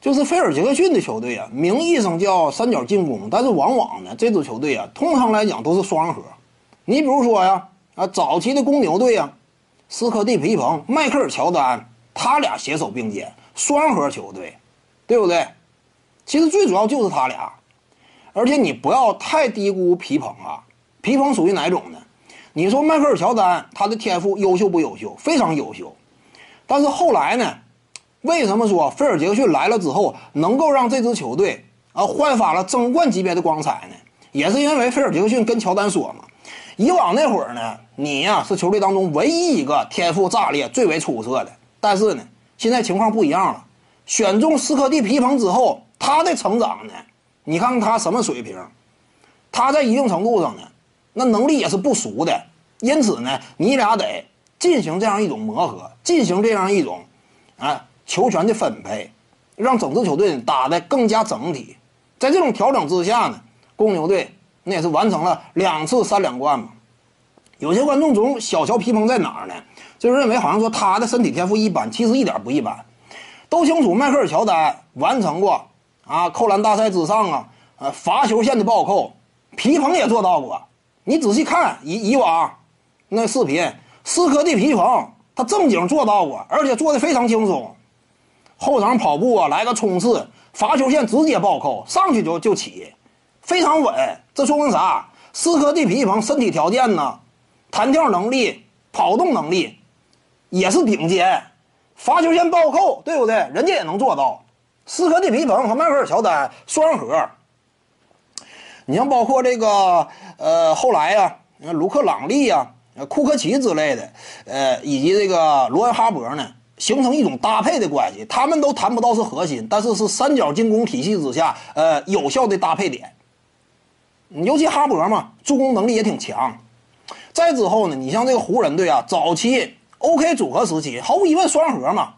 就是菲尔杰克逊的球队啊，名义上叫三角进攻，但是往往呢，这支球队啊，通常来讲都是双核。你比如说呀，啊，早期的公牛队啊，斯科蒂皮蓬、迈克尔乔丹，他俩携手并肩，双核球队，对不对？其实最主要就是他俩，而且你不要太低估皮蓬啊。皮蓬属于哪种呢？你说迈克尔乔丹他的天赋优秀不优秀？非常优秀，但是后来呢？为什么说菲尔杰克逊来了之后能够让这支球队啊焕发了争冠级别的光彩呢？也是因为菲尔杰克逊跟乔丹说嘛，以往那会儿呢，你呀是球队当中唯一一个天赋炸裂、最为出色的。但是呢，现在情况不一样了，选中斯科蒂皮蓬之后，他的成长呢，你看看他什么水平？他在一定程度上呢，那能力也是不俗的。因此呢，你俩得进行这样一种磨合，进行这样一种啊。球权的分配，让整支球队打得更加整体。在这种调整之下呢，公牛队那也是完成了两次三连冠嘛。有些观众总小瞧皮蓬在哪儿呢？就认为好像说他的身体天赋一般，其实一点不一般。都清楚，迈克尔乔丹完成过啊扣篮大赛之上啊，呃罚球线的暴扣，皮蓬也做到过。你仔细看以以往那视频，斯科蒂皮蓬他正经做到过，而且做的非常轻松。后场跑步啊，来个冲刺，罚球线直接暴扣，上去就就起，非常稳。这说明啥？斯科蒂皮蓬身体条件呢，弹跳能力、跑动能力也是顶尖。罚球线暴扣，对不对？人家也能做到。斯科蒂皮蓬和迈克尔乔丹双核。你像包括这个呃后来呀，卢克朗利呀、库克奇之类的，呃以及这个罗恩哈伯呢。形成一种搭配的关系，他们都谈不到是核心，但是是三角进攻体系之下，呃，有效的搭配点。尤其哈勃嘛，助攻能力也挺强。再之后呢，你像这个湖人队啊，早期 OK 组合时期，毫无疑问双核嘛。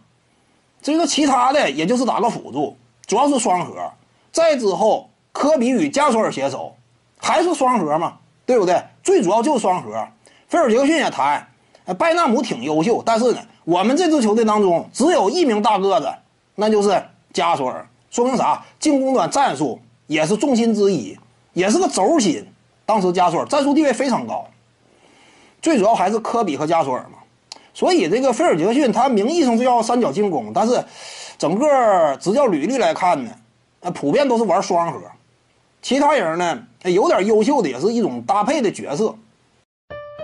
这个其他的也就是打个辅助，主要是双核。再之后，科比与加索尔携手，还是双核嘛，对不对？最主要就是双核。菲尔杰克逊也谈，拜纳姆挺优秀，但是呢。我们这支球队当中只有一名大个子，那就是加索尔。说明啥？进攻端战术也是重心之一，也是个轴心。当时加索尔战术地位非常高。最主要还是科比和加索尔嘛。所以这个菲尔杰克逊他名义上是要三角进攻，但是整个执教履历来看呢，呃，普遍都是玩双核。其他人呢，有点优秀的也是一种搭配的角色。